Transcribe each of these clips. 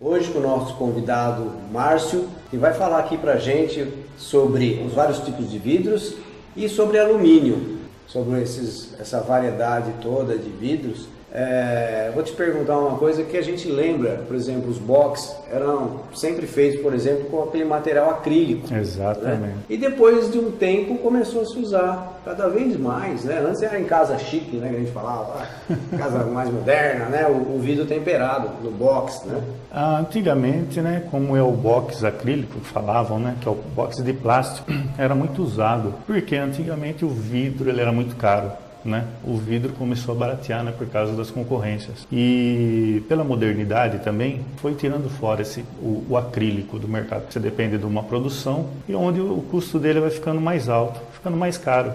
Hoje com o nosso convidado Márcio, que vai falar aqui pra gente sobre os vários tipos de vidros e sobre alumínio, sobre esses, essa variedade toda de vidros é, vou te perguntar uma coisa que a gente lembra, por exemplo, os box eram sempre feitos, por exemplo, com aquele material acrílico. Né? Exatamente. Né? E depois de um tempo começou a se usar cada vez mais, né? Antes era em casa chique, né? Que a gente falava, casa mais moderna, né? O, o, vidro temperado, no box, né? Ah, antigamente, né? Como é o box acrílico falavam, né? Que é o box de plástico, era muito usado, porque antigamente o vidro ele era muito caro né, o vidro começou a baratear né, por causa das concorrências. E pela modernidade também foi tirando fora esse, o, o acrílico do mercado. Você depende de uma produção e onde o custo dele vai ficando mais alto, ficando mais caro.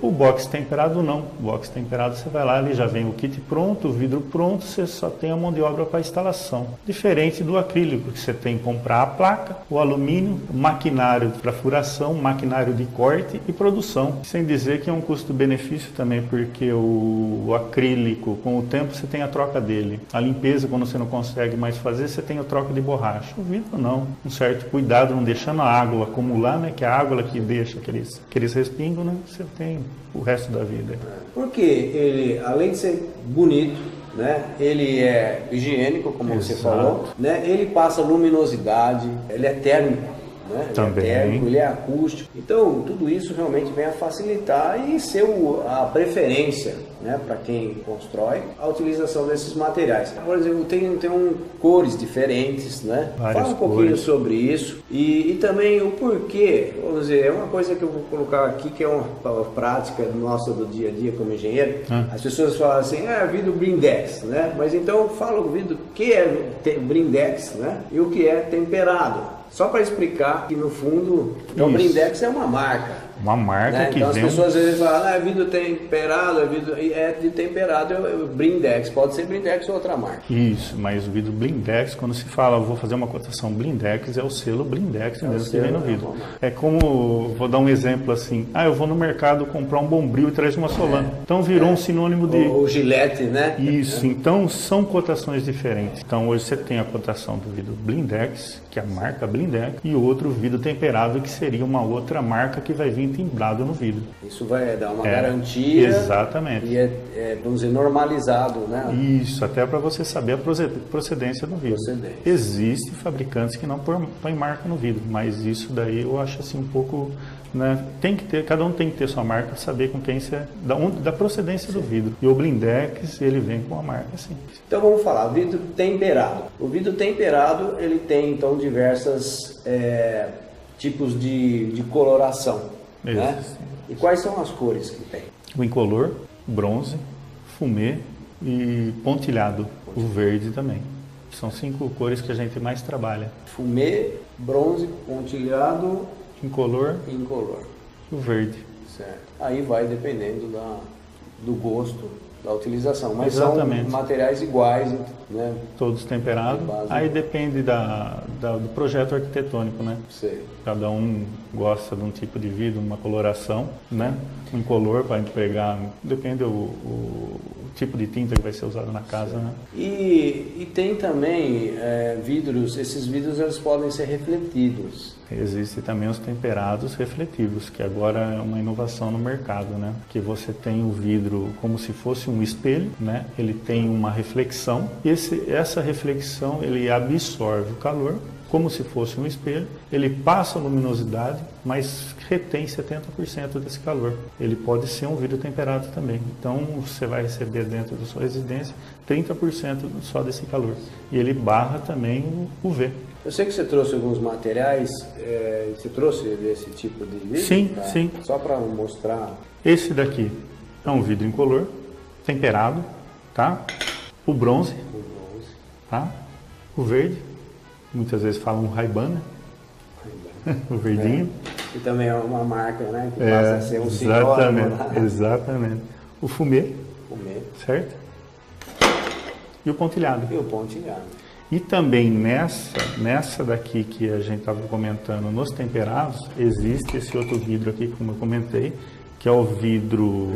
O box temperado não. O box temperado você vai lá, ele já vem o kit pronto, o vidro pronto, você só tem a mão de obra para instalação. Diferente do acrílico, que você tem que comprar a placa, o alumínio, maquinário para furação, maquinário de corte e produção. Sem dizer que é um custo-benefício também, porque o, o acrílico, com o tempo você tem a troca dele. A limpeza, quando você não consegue mais fazer, você tem a troca de borracha. O vidro não. Um certo cuidado, não deixando a água acumular, né? Que é a água que deixa aqueles, aqueles respingos, né? Você tem o resto da vida. Porque ele, além de ser bonito, né? Ele é higiênico, como Exato. você falou, né? Ele passa luminosidade, ele é térmico. Né? Também. Ele é térmico, ele é acústico. Então, tudo isso realmente vem a facilitar e ser o, a preferência né, para quem constrói a utilização desses materiais. Por exemplo, tem, tem um, cores diferentes, né? Várias Fala um pouquinho cores. sobre isso e, e também o porquê. Vamos dizer, é uma coisa que eu vou colocar aqui que é uma, uma prática nossa do dia a dia como engenheiro. Hum. As pessoas falam assim, ah, vidro blindex, né? Mas então fala o vidro que é blindex, né? E o que é temperado. Só para explicar que no fundo, então, o Blindex é uma marca. Uma marca né? que então, vem... as pessoas às vezes falam, ah, é vidro temperado, é vidro... É de temperado, é Blindex. Pode ser Blindex ou outra marca. Isso, mas o vidro Blindex, quando se fala, vou fazer uma cotação Blindex, é o selo Blindex é mesmo que vem no vidro. É como, vou dar um exemplo assim, ah, eu vou no mercado comprar um bombril e traz uma Solana. É. Então virou é. um sinônimo de... O, o gilete, né? Isso, então são cotações diferentes. Então hoje você tem a cotação do vidro Blindex, que é a marca Blindex, e outro vidro temperado, que seria uma outra marca que vai vir timbrado no vidro. Isso vai dar uma é, garantia. Exatamente. E é, é, vamos dizer, normalizado, né? Isso, até para você saber a procedência do vidro. Procedência. Existe fabricantes que não põem marca no vidro, mas isso daí eu acho assim um pouco né? Tem que ter, cada um tem que ter sua marca, saber com quem você da, onde, da procedência sim. do vidro. E o blindex ele vem com a marca, sim. Então vamos falar, vidro temperado. O vidro temperado ele tem então diversas é, tipos de, de coloração. Né? E quais são as cores que tem? O incolor, bronze, fumê e pontilhado, o verde também. São cinco cores que a gente mais trabalha. Fumê, bronze, pontilhado, incolor, incolor. e o verde. Certo. Aí vai dependendo da, do gosto da utilização, mas Exatamente. são materiais iguais, né? Todos temperados. Aí depende da, da, do projeto arquitetônico, né? Sei. Cada um gosta de um tipo de vidro, uma coloração, né? Um color para empregar, depende do o, tipo de tinta que vai ser usado na casa, né? E, e tem também é, vidros, esses vidros eles podem ser refletidos. Existem também os temperados refletivos, que agora é uma inovação no mercado, né? Que você tem o vidro como se fosse um espelho, né? Ele tem uma reflexão e esse, essa reflexão ele absorve o calor como se fosse um espelho, ele passa luminosidade, mas retém 70% desse calor. Ele pode ser um vidro temperado também. Então você vai receber dentro da sua residência 30% só desse calor. E ele barra também o UV. Eu sei que você trouxe alguns materiais, é, você trouxe desse tipo de vidro? Sim, tá? sim. Só para mostrar. Esse daqui é um vidro incolor, temperado, tá? O bronze, o bronze. tá? O verde muitas vezes falam Ray-Ban, né? o verdinho. É. E também é uma marca, né? Que é, passa a ser um Exatamente, exatamente. O fumê. Fumê. Certo? E o pontilhado. E o pontilhado. E também nessa, nessa daqui que a gente estava comentando, nos temperados, existe esse outro vidro aqui, como eu comentei, que é o vidro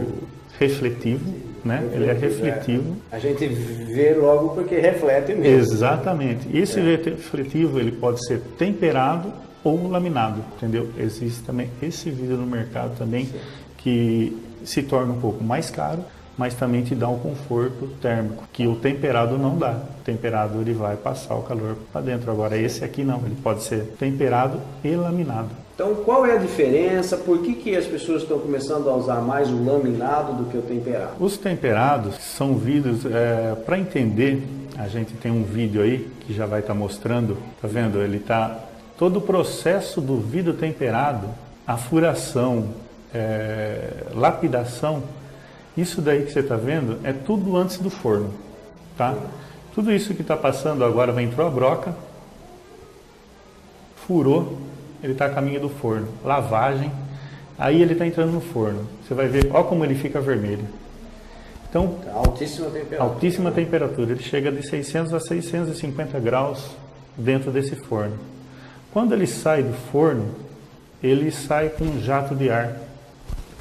refletivo, né? Ele é refletivo. É. A gente vê logo porque reflete mesmo. Exatamente. Esse é. refletivo ele pode ser temperado ou laminado, entendeu? Existe também esse vidro no mercado também Sim. que se torna um pouco mais caro, mas também te dá um conforto térmico que o temperado não dá. O temperado ele vai passar o calor para dentro. Agora esse aqui não, ele pode ser temperado e laminado. Então, qual é a diferença? Por que, que as pessoas estão começando a usar mais o laminado do que o temperado? Os temperados são vidros, é, para entender, a gente tem um vídeo aí que já vai estar tá mostrando, tá vendo? Ele está todo o processo do vidro temperado, a furação, é, lapidação, isso daí que você está vendo é tudo antes do forno, tá? Tudo isso que está passando agora, entrou a broca, furou, ele está a caminho do forno. Lavagem, aí ele está entrando no forno. Você vai ver, olha como ele fica vermelho. Então, altíssima temperatura. Altíssima temperatura. Ele chega de 600 a 650 graus dentro desse forno. Quando ele sai do forno, ele sai com um jato de ar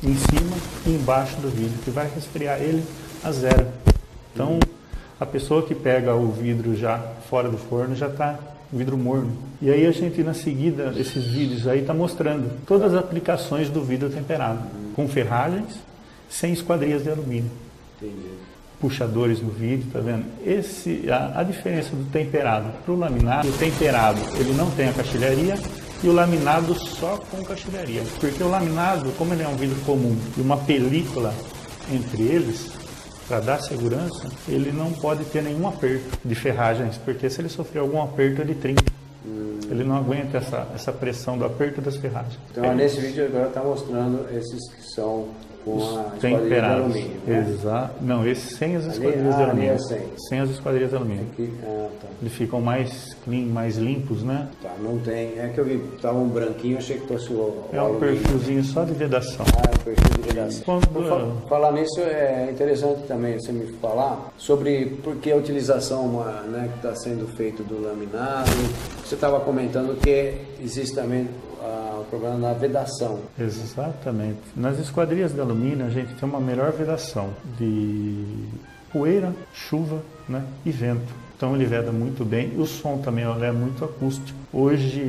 em cima e embaixo do vidro, que vai resfriar ele a zero. Então, a pessoa que pega o vidro já fora do forno já está vidro morno. E aí a gente, na seguida, esses vídeos aí está mostrando todas as aplicações do vidro temperado, com ferragens, sem esquadrias de alumínio. Entendi. Puxadores no vidro, tá vendo? Esse, a, a diferença do temperado para o laminado, o temperado ele não tem a caixilharia e o laminado só com caixilharia. Porque o laminado, como ele é um vidro comum e uma película entre eles, para dar segurança, ele não pode ter nenhum aperto de ferragens, porque se ele sofrer algum aperto, ele trinca. Hum. Ele não aguenta essa, essa pressão do aperto das ferragens. Então, é. nesse vídeo agora está mostrando esses que são com a esquadrilha de alumínio. Né? Exato. Não, esse sem as esquadrilhas ah, de alumínio. É sem. sem as esquadrilhas de alumínio. Aqui, ah, tá. Eles ficam mais clean, mais limpos, né? Tá, não tem. É que eu vi, estava um branquinho, achei que fosse o. É um perfilzinho só de vedação. Ah, é um perfil de vedação. Quando... falar nisso, é interessante também você me falar sobre por que a utilização uma, né, que está sendo feito do laminado. Você estava comentando que existe também problema na vedação. Exatamente. Nas esquadrias de alumínio a gente tem uma melhor vedação de poeira, chuva né, e vento. Então ele veda muito bem o som também é muito acústico. Hoje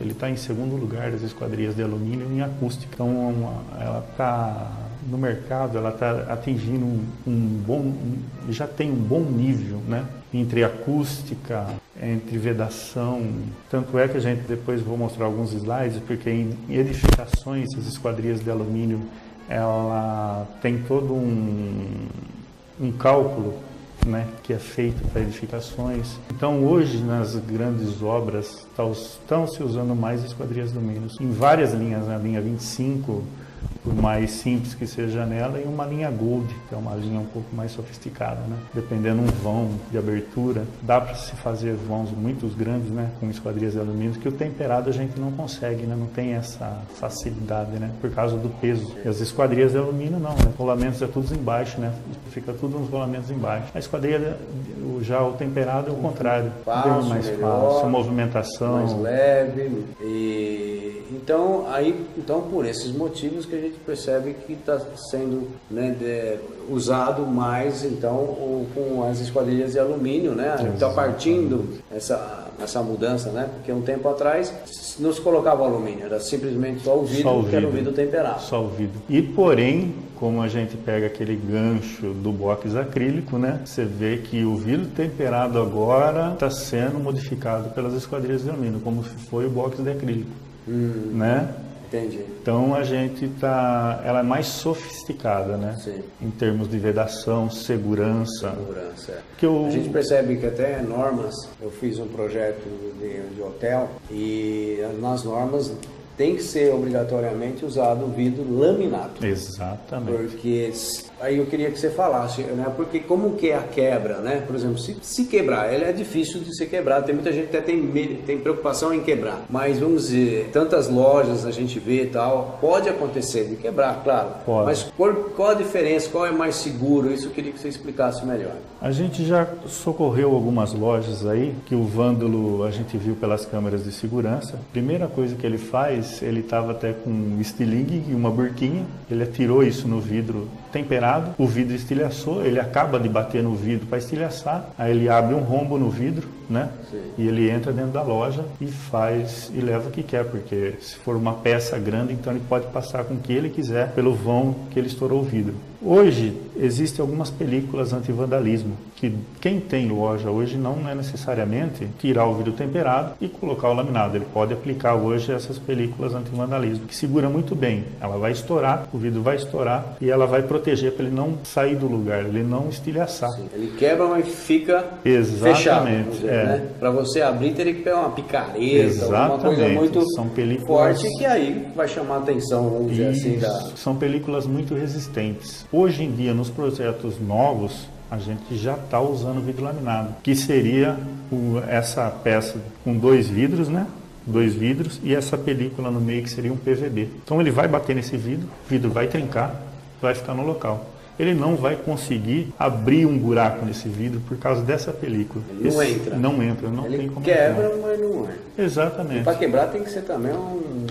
ele está em segundo lugar das esquadrias de alumínio em acústica. Então uma, ela está no mercado, ela está atingindo um, um bom, um, já tem um bom nível, né? Entre acústica, entre vedação. Tanto é que a gente depois vou mostrar alguns slides, porque em edificações, as esquadrias de alumínio, ela tem todo um, um cálculo né, que é feito para edificações. Então, hoje, nas grandes obras, estão se usando mais esquadrias de alumínio. Em várias linhas, na linha 25, por mais simples que seja a janela, e uma linha Gold, que é uma linha um pouco mais sofisticada, né? Dependendo um vão de abertura, dá para se fazer vãos muito grandes, né? Com esquadrias de alumínio, que o temperado a gente não consegue, né? Não tem essa facilidade, né? Por causa do peso. E as esquadrias de alumínio não, né? Rolamentos é tudo embaixo, né? Fica tudo nos rolamentos embaixo. A esquadria, já o temperado é o contrário. Fácil, mais melhor, fácil, movimentação. Mais leve. E então, aí, então por esses motivos que a gente percebe que está sendo né, de, usado mais então o, com as esquadrilhas de alumínio, né? Está partindo essa, essa mudança, né? Porque um tempo atrás não se colocava alumínio, era simplesmente só o vidro, só o vidro que era o vidro temperado. Só o vidro. E porém, como a gente pega aquele gancho do box acrílico, né? Você vê que o vidro temperado agora está sendo modificado pelas esquadrilhas de alumínio, como foi o box de acrílico, hum. né? Entendi. Então a gente tá, ela é mais sofisticada, né? Sim. Em termos de vedação, segurança. Segurança. É. Que eu... A gente percebe que até normas, eu fiz um projeto de, de hotel e nas normas tem que ser obrigatoriamente usado vidro laminado. Exatamente. Porque aí eu queria que você falasse, né? Porque como que é a quebra, né? Por exemplo, se, se quebrar, ele é difícil de ser quebrado. Tem muita gente que até tem, tem preocupação em quebrar. Mas vamos dizer, tantas lojas a gente vê e tal, pode acontecer de quebrar, claro. Pode. Mas qual, qual a diferença? Qual é mais seguro? Isso eu queria que você explicasse melhor. A gente já socorreu algumas lojas aí que o vândalo a gente viu pelas câmeras de segurança. Primeira coisa que ele faz, ele estava até com um estilingue e uma burquinha. Ele atirou isso no vidro temperado o vidro estilhaçou, ele acaba de bater no vidro para estilhaçar, aí ele abre um rombo no vidro, né? Sim. E ele entra dentro da loja e faz e leva o que quer, porque se for uma peça grande, então ele pode passar com o que ele quiser pelo vão que ele estourou o vidro. Hoje existem algumas películas anti-vandalismo que quem tem loja hoje não é necessariamente tirar o vidro temperado e colocar o laminado. Ele pode aplicar hoje essas películas anti-vandalismo que segura muito bem. Ela vai estourar, o vidro vai estourar e ela vai proteger para ele não sair do lugar, ele não estilhaçar. Sim, ele quebra, mas fica Exatamente, fechado. É. né? Para você abrir teria que pegar uma picareta, Exatamente. uma coisa muito São películas... forte que aí vai chamar a atenção, vamos dizer assim. Da... São películas muito resistentes. Hoje em dia, nos projetos novos, a gente já está usando vidro laminado, que seria o, essa peça com dois vidros, né? Dois vidros e essa película no meio que seria um PVB. Então ele vai bater nesse vidro, o vidro vai trincar, vai ficar no local ele não vai conseguir abrir um buraco nesse vidro por causa dessa película. Ele não Esse, entra. Não entra, não ele tem como quebra, entrar. mas não entra. Exatamente. Para quebrar tem que ser também uma,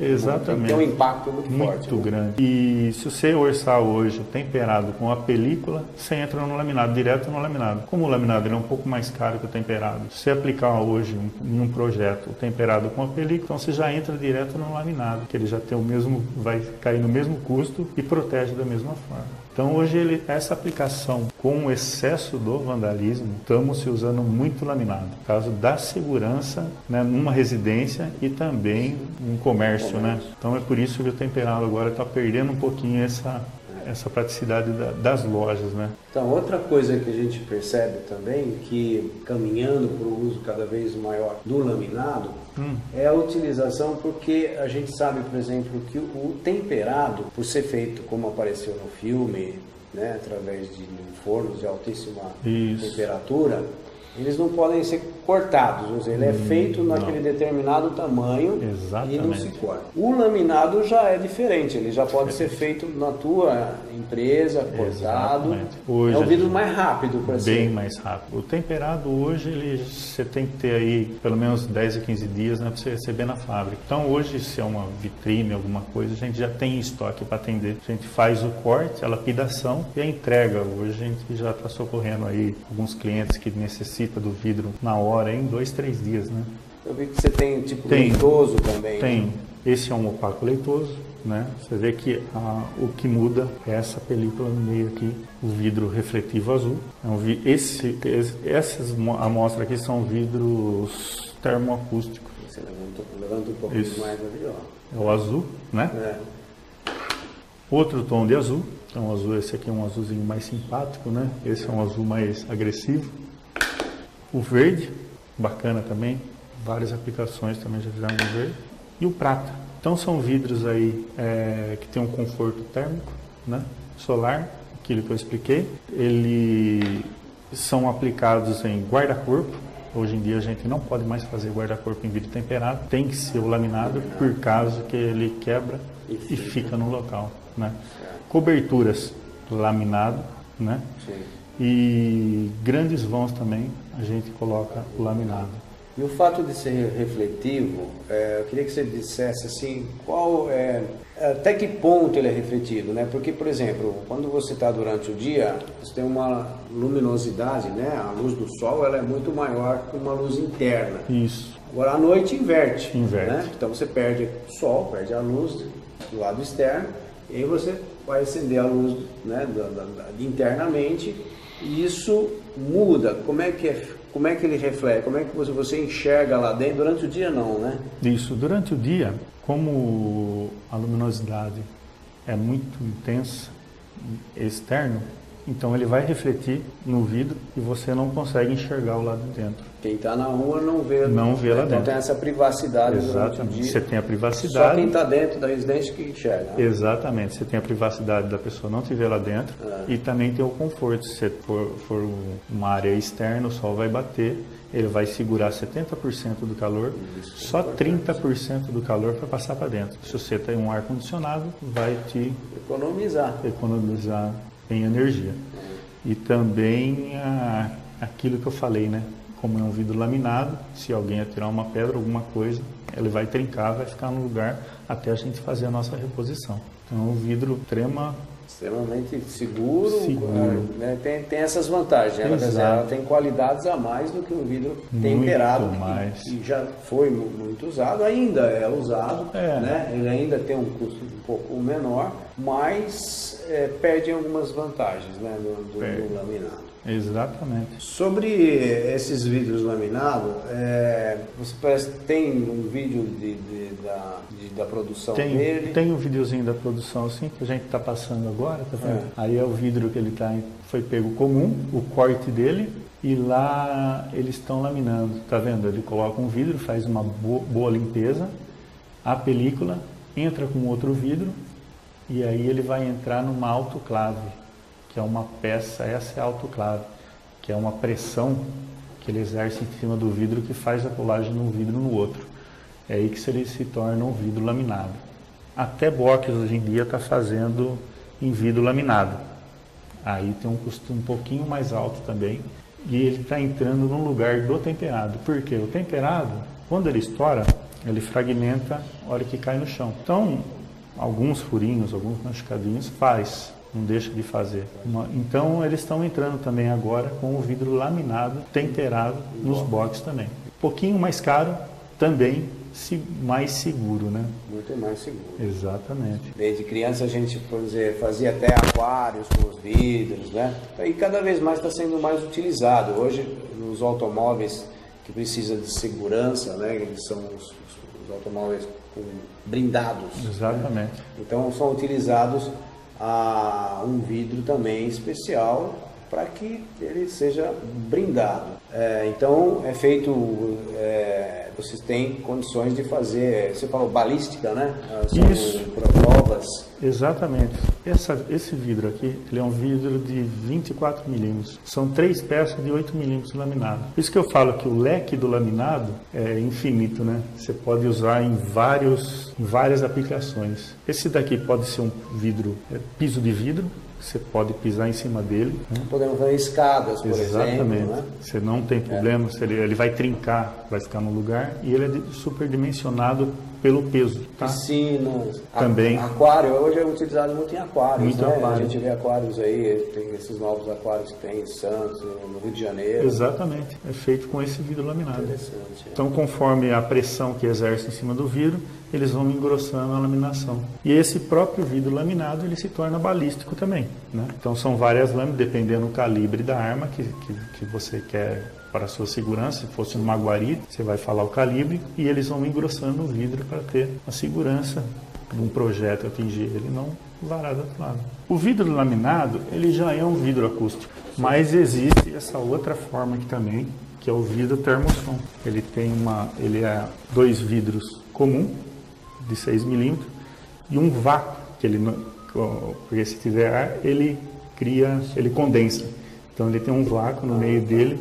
Exatamente. Tem um impacto muito, muito forte. Muito né? grande. E se você orçar hoje temperado com a película, você entra no laminado, direto no laminado. Como o laminado é um pouco mais caro que o temperado, se você aplicar hoje em um projeto o temperado com a película, então você já entra direto no laminado, que ele já tem o mesmo, vai cair no mesmo custo e protege da mesma forma. Então hoje ele, essa aplicação com o excesso do vandalismo, estamos se usando muito laminado, por causa da segurança né, numa residência e também no comércio, né? Então é por isso que o temperado agora está perdendo um pouquinho essa essa praticidade da, das lojas, né? Então, outra coisa que a gente percebe também, que caminhando para o uso cada vez maior do laminado, hum. é a utilização, porque a gente sabe, por exemplo, que o temperado, por ser feito como apareceu no filme, né, através de fornos de altíssima Isso. temperatura, eles não podem ser cortados, ele é hum, feito naquele não. determinado tamanho Exatamente. e não se corta. O laminado já é diferente, ele já pode ser feito na tua empresa, cortado. Hoje, é um vidro mais rápido para ser. Bem mais rápido. O temperado hoje ele você tem que ter aí pelo menos 10 a 15 dias né, para você receber na fábrica. Então hoje se é uma vitrine, alguma coisa, a gente já tem estoque para atender. A gente faz o corte, a lapidação e a entrega. Hoje a gente já está socorrendo aí alguns clientes que necessitam do vidro na hora, em dois, três dias, né? Eu vi que você tem tipo tem, leitoso também. Né? Tem. Né? Esse é um opaco leitoso, né? Você vê que a, o que muda é essa película no meio aqui, o vidro refletivo azul. É um, esse, esse, essas amostras aqui são vidros termoacústicos. Você levanta, levanta um pouquinho Isso. mais ali, ó. É o azul, né? É. Outro tom de azul. Então, azul, esse aqui é um azulzinho mais simpático, né? Esse é um azul mais agressivo. O verde, bacana também, várias aplicações também já fizeram verde. E o prata. Então são vidros aí é, que tem um conforto térmico, né? solar, aquilo que eu expliquei. Eles são aplicados em guarda-corpo. Hoje em dia a gente não pode mais fazer guarda-corpo em vidro temperado, tem que ser o laminado por caso que ele quebra e fica no local. Né? Coberturas laminado, né? Sim. E grandes vãos também a gente coloca o laminado. E o fato de ser refletivo, é, eu queria que você dissesse assim, qual é, até que ponto ele é refletido, né? Porque, por exemplo, quando você está durante o dia, você tem uma luminosidade, né? A luz do sol ela é muito maior que uma luz interna. Isso. Agora à noite inverte. Inverte. Né? Então você perde o sol, perde a luz do lado externo, e aí você vai acender a luz né, da, da, da, internamente e isso muda. Como é que é, como é que ele reflete? Como é que você, você enxerga lá dentro? Durante o dia não, né? Isso. Durante o dia, como a luminosidade é muito intensa, externo, então ele vai refletir no vidro e você não consegue enxergar o lado de dentro. Quem está na rua não vê, não vê lá então dentro. tem essa privacidade Exatamente. Você tem a privacidade. Só quem está dentro da residência que enxerga. Né? Exatamente. Você tem a privacidade da pessoa não te ver lá dentro é. e também tem o conforto. Se for, for uma área externa, o sol vai bater, ele vai segurar 70% do calor, Isso, só 30% do calor vai passar para dentro. Se você tem um ar condicionado, vai te economizar. Economizar em energia. E também a, aquilo que eu falei, né? Como é um vidro laminado, se alguém atirar uma pedra, alguma coisa, ele vai trincar, vai ficar no lugar até a gente fazer a nossa reposição. Então, o vidro extrema, extremamente seguro, Seguro. né? tem, tem essas vantagens. Ela, dizer, Exato. ela tem qualidades a mais do que um vidro temperado, que- mais. Que, já foi mu- muito usado, ainda é usado, É. né? ele ainda tem um custo um pouco menor, mas é, perde algumas vantagens né? do, do- do laminado. Exatamente. Sobre esses vidros laminados, é, você parece que tem um vídeo de, de- da, de- da produção Tem, dele. tem um videozinho da produção assim que a gente está passando agora, tá vendo? É. Aí é o vidro que ele tá, foi pego comum, o corte dele, e lá eles estão laminando, tá vendo? Ele coloca um vidro, faz uma bo- boa limpeza, a película entra com outro vidro e aí ele vai entrar numa autoclave, que é uma peça, essa é a autoclave, que é uma pressão que ele exerce em cima do vidro que faz a colagem de um vidro no outro. É aí que ele se torna um vidro laminado. Até box hoje em dia está fazendo em vidro laminado. Aí tem um custo um pouquinho mais alto também. E ele está entrando no lugar do temperado. Por quê? O temperado, quando ele estoura, ele fragmenta a hora que cai no chão. Então, alguns furinhos, alguns machucadinhos faz, não deixa de fazer. Uma- então, eles estão entrando também agora com o vidro laminado, temperado nos boxes também. Um pouquinho mais caro, também se- mais seguro, né? Muito mais seguro. Exatamente. Desde criança a gente dizer, fazia até aquários com os vidros, né? E cada vez mais está sendo mais utilizado. Hoje, nos automóveis que precisam de segurança, né? Eles são os, os automóveis com blindados. Exatamente. Então são utilizados ah, um vidro também especial para que ele seja brindado. É, então é feito, é, vocês têm condições de fazer, você falou balística, né? Ah, São Isso. provas. Exatamente. Essa- esse vidro aqui, ele é um vidro de 24 milímetros. São três peças de 8 milímetros laminado. Por isso que eu falo que o leque do laminado é infinito, né? Você pode usar em vários, em várias aplicações. Esse daqui pode ser um vidro, é, piso de vidro. Você pode pisar em cima dele. né? Podemos fazer escadas, por Exatamente. exemplo. Né? Você não tem problema, se ele, ele vai trincar, vai ficar no lugar e ele é superdimensionado pelo peso, tá? Piscinas, Também. aquário, hoje é utilizado muito em aquários, Muito né? aquário. A gente vê aquários aí, tem esses novos aquários que tem em Santos, no Rio de Janeiro. Exatamente. É feito com esse vidro laminado. Interessante. Então, conforme a pressão que exerce em cima do vidro, eles vão engrossando a laminação. E esse próprio vidro laminado, ele se torna balístico também. Né? Então, são várias lâminas, dependendo do calibre da arma que, que, que você quer para sua segurança. Se fosse uma guarita, você vai falar o calibre e eles vão engrossando o vidro para ter a segurança de um projeto atingir ele não varar do outro lado. O vidro laminado, ele já é um vidro acústico, mas existe essa outra forma aqui também, que é o vidro termosom. Ele tem uma, ele é dois vidros comum de 6 milímetros e um vácuo que ele porque se tiver ar ele cria, ele condensa. Então ele tem um vácuo no meio dele,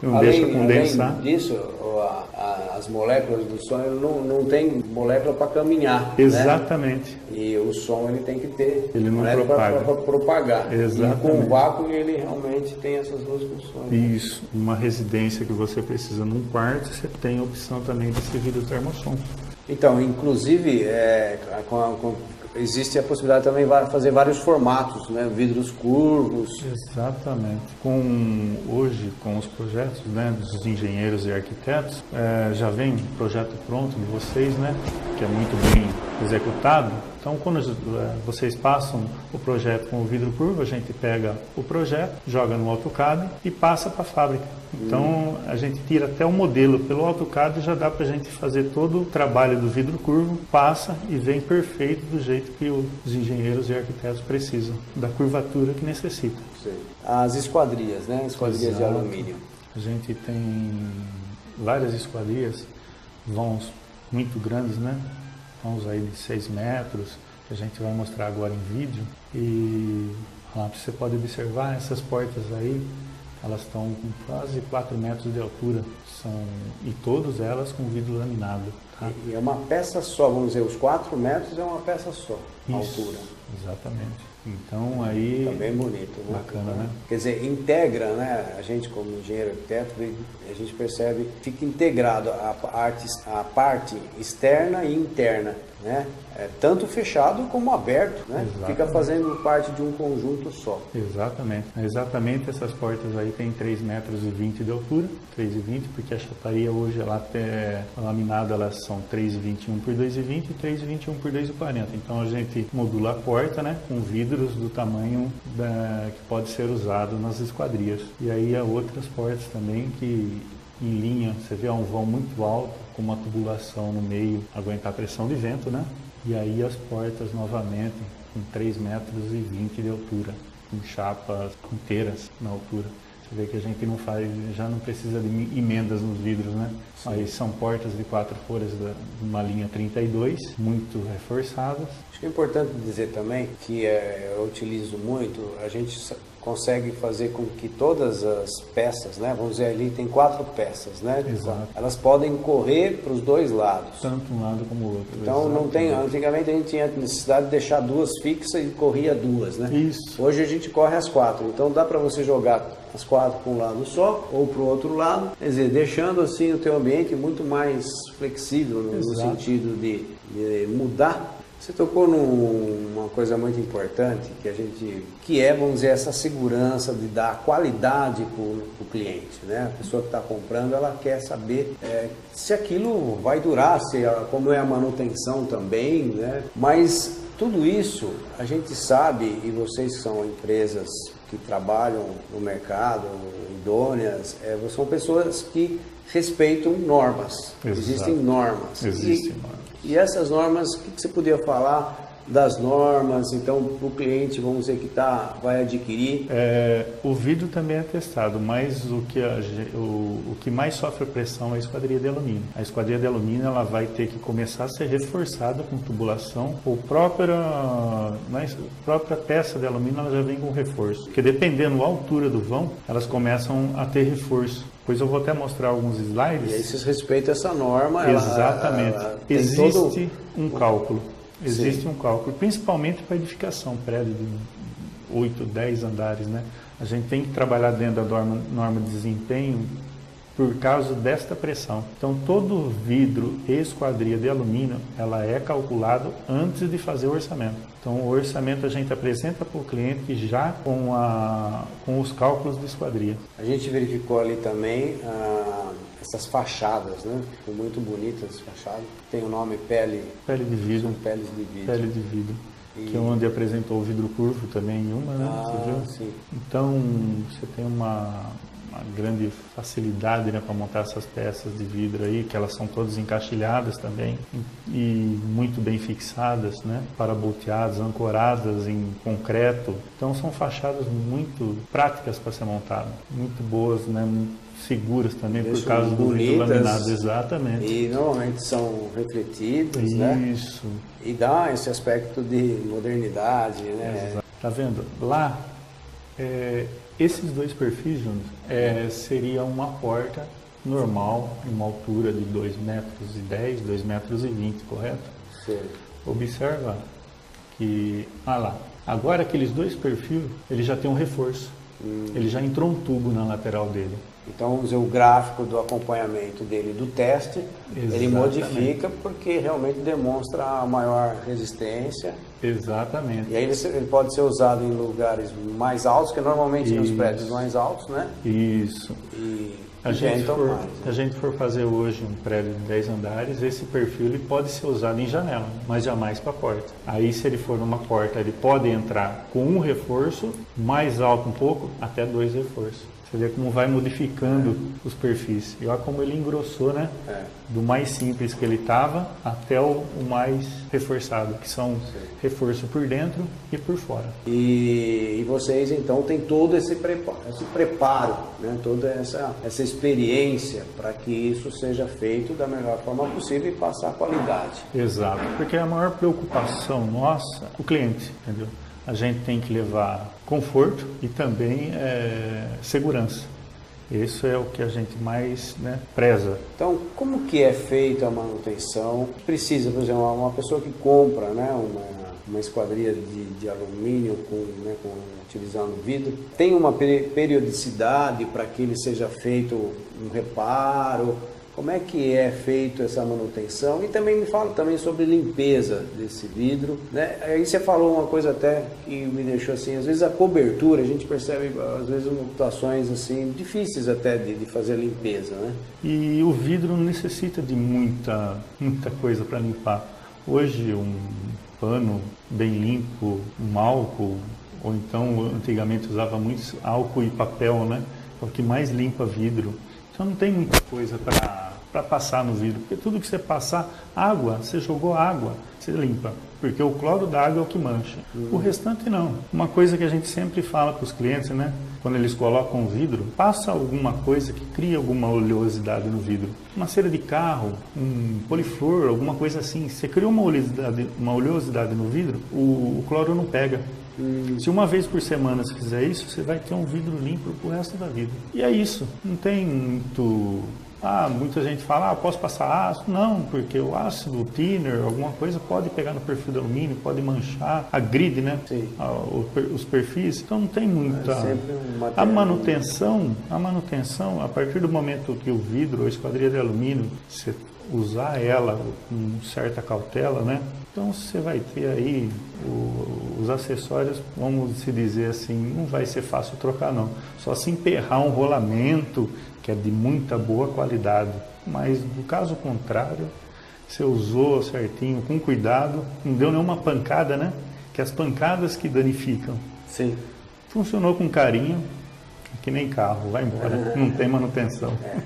não além, deixa condensar. Além disso, o- a- a- as moléculas do som não, não tem molécula para caminhar. né? Exatamente. E o som ele tem que ter Ele não molécula propaga. para propagar. E Exatamente. com o vácuo ele realmente tem essas duas funções. Isso, uma residência que você precisa num quarto, você tem a opção também desse vidro termosom. Então, inclusive, é, com a- com- existe a possibilidade também de fazer vários formatos, né? vidros curvos. Exatamente. Com hoje, com os projetos né, dos engenheiros e arquitetos, eh, já vem projeto pronto de vocês, né, que é muito bem executado. Então, quando eh, vocês passam o projeto com o vidro curvo, a gente pega o projeto, joga no AutoCAD e passa para a fábrica. Então, a gente tira até o modelo pelo AutoCAD e já dá para a gente fazer todo o trabalho do vidro curvo, passa e vem perfeito do jeito que os engenheiros e arquitetos precisam, da curvatura que necessitam. As esquadrias, né? Esquadrias de Exato. alumínio. A gente tem várias esquadrias, vãos muito grandes, né? Vãos aí de 6 metros, que a gente vai mostrar agora em vídeo. E lá você pode observar essas portas aí, elas estão com quase 4 metros de altura. São, e todas elas com vidro laminado. E é uma peça só, vamos dizer, os 4 metros é uma peça só, a altura. Exatamente. Então aí. Tá bem bonito, né? Bacana, né? Quer dizer, integra, né? A gente como engenheiro arquiteto, a gente percebe, fica integrado a, a parte externa e interna né? É, tanto fechado como aberto, né? Fica fazendo parte de um conjunto só. Exatamente. Exatamente essas portas aí tem 3 metros e 20 de altura, 3,20, porque a chataria hoje ela é laminada, elas são 3,21 por 2,20 e 3,21 por 2,40. Então a gente modula a porta, né? Com vidros do tamanho da, que pode ser usado nas esquadrias. E aí há outras portas também que em linha, você vê um vão muito alto, com uma tubulação no meio, aguentar a pressão de vento, né? E aí as portas novamente com 3 metros e 20 de altura, com chapas inteiras na altura. Você vê que a gente não faz, já não precisa de emendas nos vidros, né? Sim. Aí são portas de quatro folhas de uma linha 32, muito reforçadas. Acho que é importante dizer também que é, eu utilizo muito, a gente consegue fazer com que todas as peças, né, vamos dizer ali tem quatro peças, né, Exato. elas podem correr para os dois lados. Tanto um lado como o outro. Então não tem, antigamente a gente tinha necessidade de deixar duas fixas e corria duas, né? Isso. Hoje a gente corre as quatro, então dá para você jogar as quatro para um lado só ou para o outro lado, quer dizer, deixando assim o teu ambiente muito mais flexível no, no sentido de, de mudar você tocou numa coisa muito importante que a gente, que é, vamos dizer, essa segurança de dar qualidade para o cliente, né? A pessoa que está comprando, ela quer saber é, se aquilo vai durar, se como é a manutenção também, né? Mas tudo isso a gente sabe e vocês são empresas que trabalham no mercado, idôneas, é, são pessoas que respeitam normas. Exato. Existem normas. Existem normas. E essas normas, o que você podia falar das normas, então para o cliente, vamos dizer que tá, vai adquirir? É, o vidro também é testado, mas o que, a, o, o que mais sofre pressão é a esquadria de alumínio. A esquadria de alumínio ela vai ter que começar a ser reforçada com tubulação ou própria, mas, própria peça de alumínio ela já vem com reforço, porque dependendo da altura do vão, elas começam a ter reforço. Pois eu vou até mostrar alguns slides. E aí vocês respeitam essa norma. Exatamente. Ela, ela Existe todo... um cálculo. Existe Sim. um cálculo, principalmente para edificação, prédio de 8, 10 andares, né? A gente tem que trabalhar dentro da norma, norma de desempenho por causa desta pressão. Então, todo vidro e esquadria de alumínio, ela é calculado antes de fazer o orçamento. Então, o orçamento a gente apresenta para o cliente já com, a, com os cálculos de esquadria. A gente verificou ali também ah, essas fachadas, né? Ficou muito bonitas as fachadas. Tem o nome pele... Pele de vidro. São peles de vidro. Pele de vidro. E... Que é onde apresentou o vidro curvo também em uma, né? Ah, sim. Então, você tem uma, uma grande facilidade né, para montar essas peças de vidro aí, que elas são todas encaixilhadas também e muito bem fixadas, né, parabolteadas, ancoradas em concreto. Então são fachadas muito práticas para ser montadas, muito boas, né, seguras também por causa do vidro laminado, exatamente. E normalmente são refletidas, né? Isso. E dá esse aspecto de modernidade, né? Exato. Tá vendo? Lá é, esses dois perfis, Júnior, é, seria uma porta normal, em uma altura de 2 metros e 10, 2 metros e 20, correto? Sim. Observa que, ah lá, agora aqueles dois perfis, ele já tem um reforço. Hum. Ele já entrou um tubo na lateral dele. Então, o gráfico do acompanhamento dele do teste, Exatamente. ele modifica porque realmente demonstra a maior resistência. Exatamente. E aí ele, ele pode ser usado em lugares mais altos, que normalmente Isso. nos prédios mais altos, né? Isso. E a gente, for, mais, né? a gente for fazer hoje um prédio de 10 andares, esse perfil ele pode ser usado em janela, mas jamais para porta. Aí se ele for numa porta, ele pode entrar com um reforço, mais alto um pouco, até dois reforços. Você vê como vai modificando é. os perfis. E olha como ele engrossou, né? É. Do mais simples que ele estava até o, o, mais reforçado, que são Sim. reforço por dentro e por fora. E, e vocês então têm todo esse preparo, esse preparo né? toda essa, essa experiência para que isso seja feito da melhor forma possível e passar qualidade. Exato, porque a maior preocupação nossa, o cliente, entendeu? a gente tem que levar conforto e também é, segurança. Isso é o que a gente mais né, preza. Então, como que é feita a manutenção? Precisa, por exemplo, uma pessoa que compra né, uma, uma esquadria de, de alumínio com, né, com, utilizando vidro, tem uma periodicidade para que ele seja feito um reparo? Como é que é feito essa manutenção e também me fala também sobre limpeza desse vidro, né? Aí você falou uma coisa até que me deixou assim, às vezes a cobertura, a gente percebe às vezes situações assim difíceis até de, de fazer limpeza, né? E o vidro necessita de muita muita coisa para limpar. Hoje um pano bem limpo, um álcool, ou então antigamente usava muito álcool e papel, né? É o que mais limpa vidro. Então não tem muita coisa para para passar no vidro, porque tudo que você passar, água, você jogou água, você limpa, porque o cloro da água é o que mancha. O restante não. Uma coisa que a gente sempre fala para os clientes, né? Quando eles colocam o vidro, passa alguma coisa que cria alguma oleosidade no vidro. Uma cera de carro, um poliflor, alguma coisa assim. Você criou uma oleosidade, uma oleosidade no vidro, o, o cloro não pega. Se uma vez por semana você fizer isso, você vai ter um vidro limpo pro resto da vida. E é isso. Não tem muito ah, muita gente fala, ah, posso passar ácido? Não, porque o ácido, o thinner, alguma coisa pode pegar no perfil do alumínio, pode manchar a grid, né? Sim. Ah, os perfis. Então não tem muita. É um a manutenção, a manutenção, a partir do momento que o vidro ou esquadria de alumínio, você usar ela com certa cautela, né? Então você vai ter aí o, os acessórios, vamos se dizer assim, não vai ser fácil trocar não. Só se emperrar um rolamento que é de muita boa qualidade. Mas no caso contrário, você usou certinho, com cuidado, não deu nenhuma pancada, né? Que as pancadas que danificam. Sim. Funcionou com carinho, que nem carro, vai embora, não tem manutenção. É.